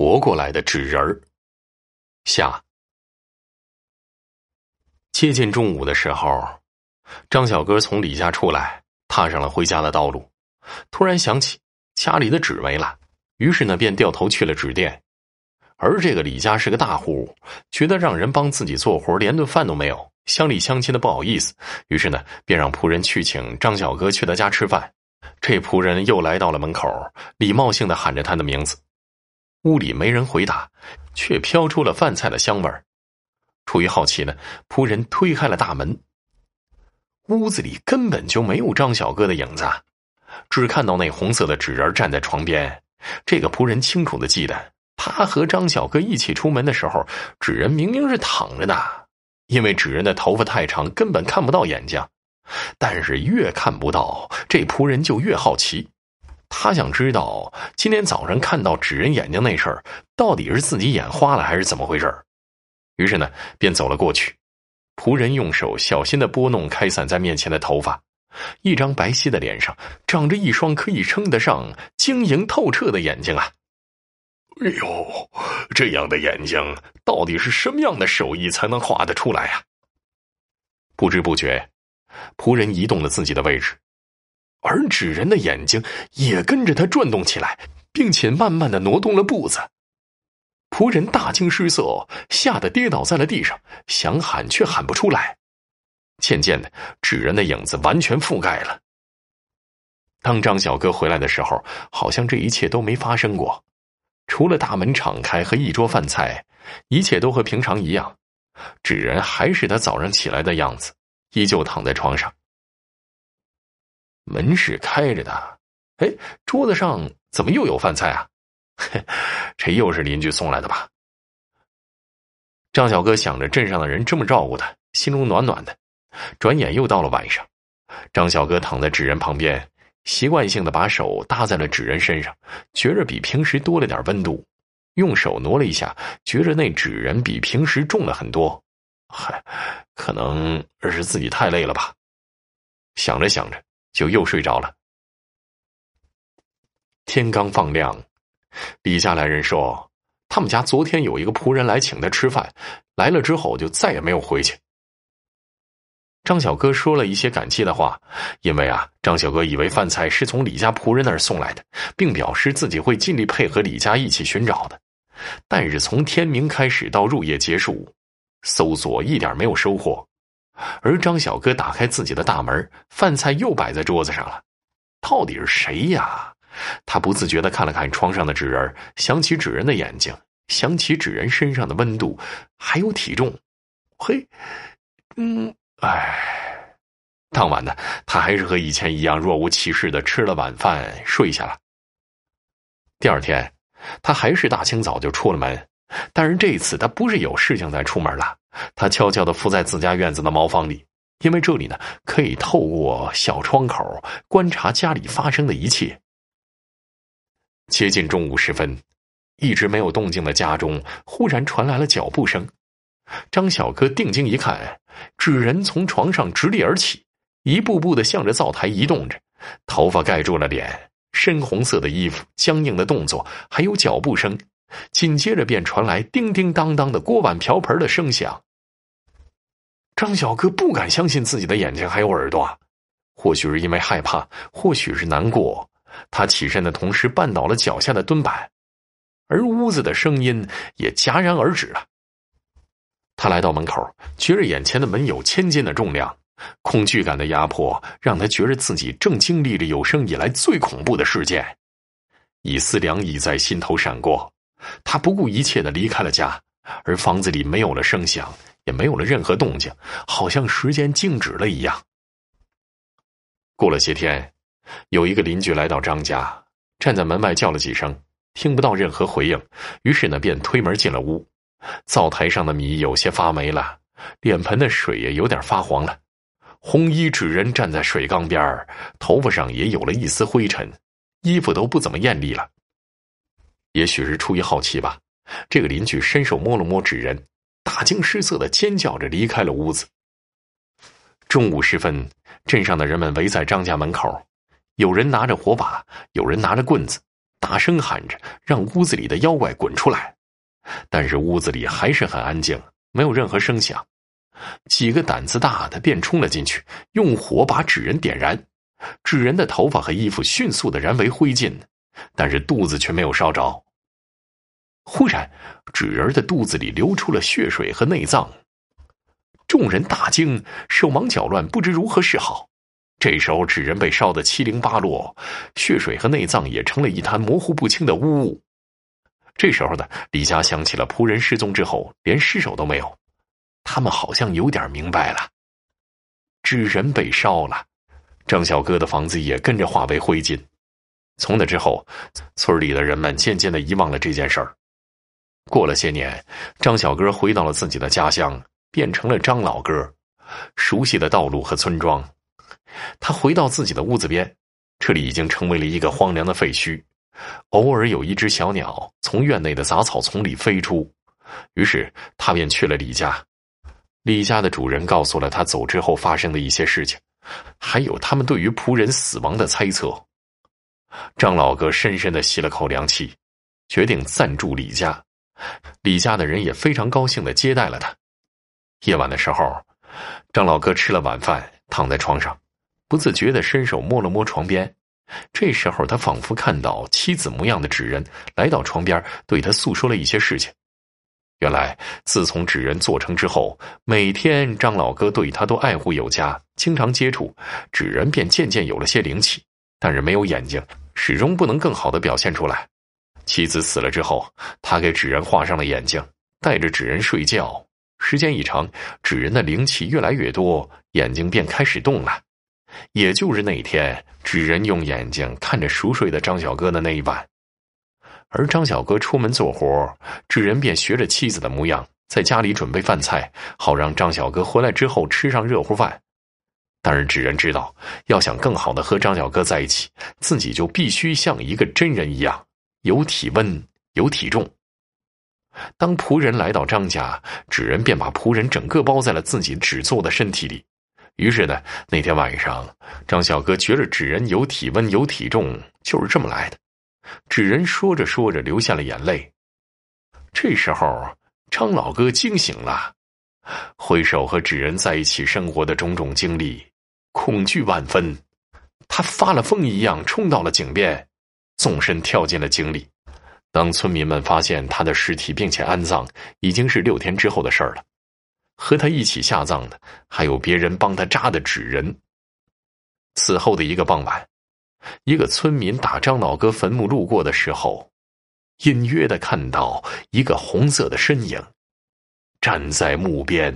活过来的纸人儿。下。接近中午的时候，张小哥从李家出来，踏上了回家的道路。突然想起家里的纸没了，于是呢，便掉头去了纸店。而这个李家是个大户，觉得让人帮自己做活，连顿饭都没有，乡里乡亲的不好意思，于是呢，便让仆人去请张小哥去他家吃饭。这仆人又来到了门口，礼貌性的喊着他的名字。屋里没人回答，却飘出了饭菜的香味儿。出于好奇呢，仆人推开了大门。屋子里根本就没有张小哥的影子，只看到那红色的纸人站在床边。这个仆人清楚的记得，他和张小哥一起出门的时候，纸人明明是躺着的，因为纸人的头发太长，根本看不到眼睛。但是越看不到，这仆人就越好奇。他想知道今天早上看到纸人眼睛那事儿，到底是自己眼花了，还是怎么回事于是呢，便走了过去。仆人用手小心的拨弄开散在面前的头发，一张白皙的脸上长着一双可以称得上晶莹透彻的眼睛啊！哎呦，这样的眼睛，到底是什么样的手艺才能画得出来啊？不知不觉，仆人移动了自己的位置，而纸人的眼睛也跟着他转动起来，并且慢慢的挪动了步子。仆人大惊失色，吓得跌倒在了地上，想喊却喊不出来。渐渐的，纸人的影子完全覆盖了。当张小哥回来的时候，好像这一切都没发生过，除了大门敞开和一桌饭菜，一切都和平常一样。纸人还是他早上起来的样子，依旧躺在床上。门是开着的，哎，桌子上怎么又有饭菜啊？这又是邻居送来的吧？张小哥想着镇上的人这么照顾他，心中暖暖的。转眼又到了晚上，张小哥躺在纸人旁边，习惯性的把手搭在了纸人身上，觉着比平时多了点温度。用手挪了一下，觉着那纸人比平时重了很多。嗨，可能是自己太累了吧？想着想着，就又睡着了。天刚放亮。李家来人说，他们家昨天有一个仆人来请他吃饭，来了之后就再也没有回去。张小哥说了一些感激的话，因为啊，张小哥以为饭菜是从李家仆人那儿送来的，并表示自己会尽力配合李家一起寻找的。但是从天明开始到入夜结束，搜索一点没有收获。而张小哥打开自己的大门，饭菜又摆在桌子上了，到底是谁呀？他不自觉的看了看窗上的纸人，想起纸人的眼睛，想起纸人身上的温度，还有体重。嘿，嗯，哎，当晚呢，他还是和以前一样若无其事的吃了晚饭，睡下了。第二天，他还是大清早就出了门，但是这一次他不是有事情才出门了，他悄悄的伏在自家院子的茅房里，因为这里呢，可以透过小窗口观察家里发生的一切。接近中午时分，一直没有动静的家中忽然传来了脚步声。张小哥定睛一看，纸人从床上直立而起，一步步的向着灶台移动着，头发盖住了脸，深红色的衣服，僵硬的动作，还有脚步声。紧接着便传来叮叮当当的锅碗瓢盆的声响。张小哥不敢相信自己的眼睛还有耳朵，或许是因为害怕，或许是难过。他起身的同时绊倒了脚下的墩板，而屋子的声音也戛然而止了。他来到门口，觉着眼前的门有千斤的重量，恐惧感的压迫让他觉着自己正经历着有生以来最恐怖的事件。一丝凉意在心头闪过，他不顾一切的离开了家，而房子里没有了声响，也没有了任何动静，好像时间静止了一样。过了些天。有一个邻居来到张家，站在门外叫了几声，听不到任何回应，于是呢便推门进了屋。灶台上的米有些发霉了，脸盆的水也有点发黄了。红衣纸人站在水缸边头发上也有了一丝灰尘，衣服都不怎么艳丽了。也许是出于好奇吧，这个邻居伸手摸了摸纸人，大惊失色的尖叫着离开了屋子。中午时分，镇上的人们围在张家门口。有人拿着火把，有人拿着棍子，大声喊着让屋子里的妖怪滚出来，但是屋子里还是很安静，没有任何声响。几个胆子大的便冲了进去，用火把纸人点燃，纸人的头发和衣服迅速的燃为灰烬，但是肚子却没有烧着。忽然，纸人的肚子里流出了血水和内脏，众人大惊，手忙脚乱，不知如何是好。这时候，纸人被烧得七零八落，血水和内脏也成了一滩模糊不清的污物。这时候呢，李家想起了仆人失踪之后连尸首都没有，他们好像有点明白了。纸人被烧了，张小哥的房子也跟着化为灰烬。从那之后，村里的人们渐渐的遗忘了这件事儿。过了些年，张小哥回到了自己的家乡，变成了张老哥，熟悉的道路和村庄。他回到自己的屋子边，这里已经成为了一个荒凉的废墟。偶尔有一只小鸟从院内的杂草丛里飞出，于是他便去了李家。李家的主人告诉了他走之后发生的一些事情，还有他们对于仆人死亡的猜测。张老哥深深的吸了口凉气，决定暂住李家。李家的人也非常高兴的接待了他。夜晚的时候，张老哥吃了晚饭，躺在床上。不自觉的伸手摸了摸床边，这时候他仿佛看到妻子模样的纸人来到床边，对他诉说了一些事情。原来自从纸人做成之后，每天张老哥对他都爱护有加，经常接触，纸人便渐渐有了些灵气，但是没有眼睛，始终不能更好的表现出来。妻子死了之后，他给纸人画上了眼睛，带着纸人睡觉，时间一长，纸人的灵气越来越多，眼睛便开始动了。也就是那一天，纸人用眼睛看着熟睡的张小哥的那一晚，而张小哥出门做活，纸人便学着妻子的模样，在家里准备饭菜，好让张小哥回来之后吃上热乎饭。但是纸人知道，要想更好的和张小哥在一起，自己就必须像一个真人一样，有体温，有体重。当仆人来到张家，纸人便把仆人整个包在了自己纸做的身体里。于是呢，那天晚上，张小哥觉着纸人有体温、有体重，就是这么来的。纸人说着说着流下了眼泪。这时候，张老哥惊醒了，回首和纸人在一起生活的种种经历，恐惧万分。他发了疯一样冲到了井边，纵身跳进了井里。当村民们发现他的尸体并且安葬，已经是六天之后的事儿了。和他一起下葬的还有别人帮他扎的纸人。此后的一个傍晚，一个村民打张老哥坟墓路过的时候，隐约的看到一个红色的身影站在墓边。